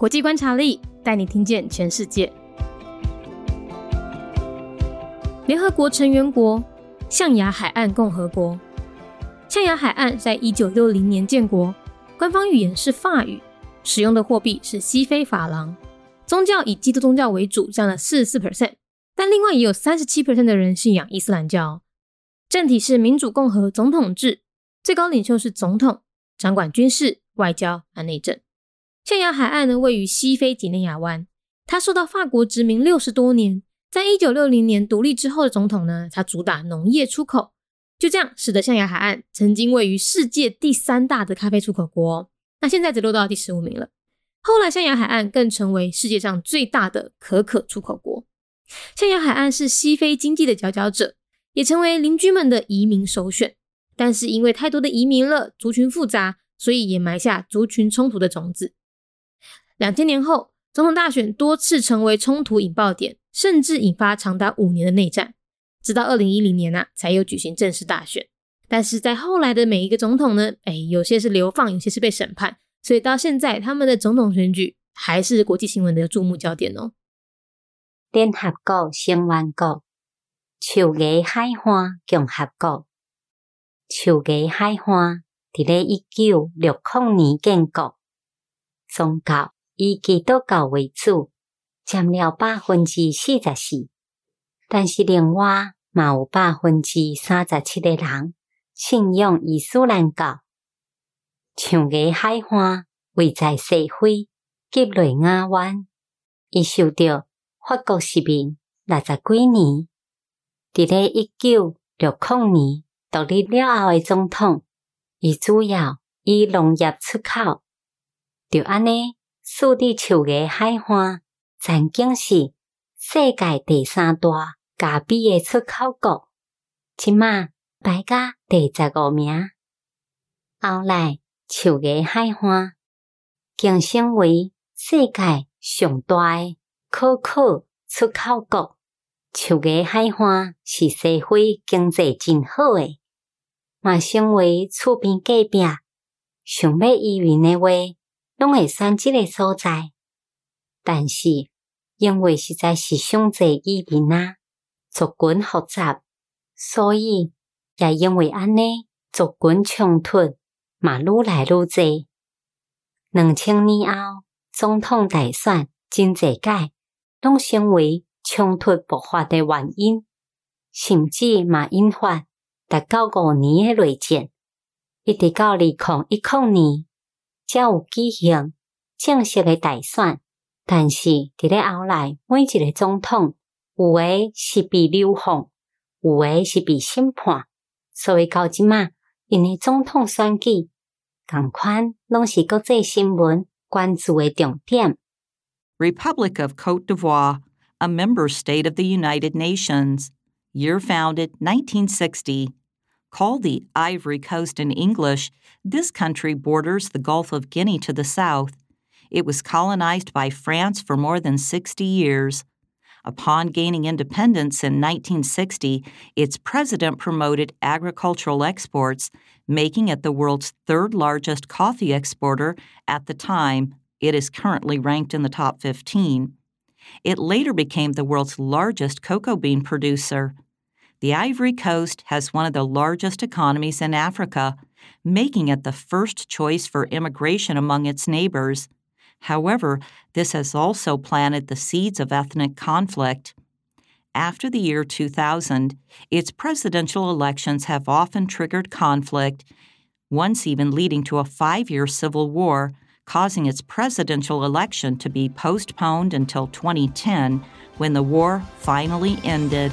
国际观察力带你听见全世界。联合国成员国象牙海岸共和国。象牙海岸在一九六零年建国，官方语言是法语，使用的货币是西非法郎，宗教以基督宗教为主，占了四十四 percent，但另外也有三十七 percent 的人信仰伊斯兰教。政体是民主共和总统制，最高领袖是总统，掌管军事、外交和内政。象牙海岸呢，位于西非几内亚湾，它受到法国殖民六十多年。在一九六零年独立之后的总统呢，他主打农业出口，就这样使得象牙海岸曾经位于世界第三大的咖啡出口国，那现在只落到第十五名了。后来象牙海岸更成为世界上最大的可可出口国。象牙海岸是西非经济的佼佼者，也成为邻居们的移民首选。但是因为太多的移民了，族群复杂，所以也埋下族群冲突的种子。两千年后，总统大选多次成为冲突引爆点，甚至引发长达五年的内战。直到二零一零年啊，才有举行正式大选。但是在后来的每一个总统呢，哎，有些是流放，有些是被审判，所以到现在他们的总统选举还是国际新闻的注目焦点哦。联合国成员国：树芽海岸共和国。树芽海岸伫咧一九六零年建国，宗教。以基督教为主，占了百分之四十四，但是另外嘛有百分之三十七的人信仰伊斯兰教。象牙海岸位在西非吉雷亚湾，伊受到法国殖民六十几年。伫咧一九六零年独立了后诶总统，伊主要以农业出口，就安尼。苏地树芽海岸曾经是世界第三大咖啡的出口国，即马排甲第十五名。后来树芽海花晋升为世界上大的可可出口国。树芽海花是社会经济真好诶，嘛成为厝边隔壁想要移民诶话。拢会选即个所在，但是因为实在是上济移民啊，族群复杂，所以也因为安尼，族群冲突嘛愈来愈济。两千年后总统大选真济届，拢成为冲突爆发的原因，甚至嘛引发达到五年的内战，一直到二零一零年。才有举行正式的大选，但是伫咧后来每一个总统，有诶是被流放，有诶是被审判，所以到即嘛，因为总统选举共款拢是国际新闻关注诶重点。Republic of Cote d'Ivoire, a member state of the United Nations, year founded 1960. Called the Ivory Coast in English, this country borders the Gulf of Guinea to the south. It was colonized by France for more than 60 years. Upon gaining independence in 1960, its president promoted agricultural exports, making it the world's third largest coffee exporter at the time. It is currently ranked in the top 15. It later became the world's largest cocoa bean producer. The Ivory Coast has one of the largest economies in Africa, making it the first choice for immigration among its neighbors. However, this has also planted the seeds of ethnic conflict. After the year 2000, its presidential elections have often triggered conflict, once even leading to a five year civil war, causing its presidential election to be postponed until 2010 when the war finally ended.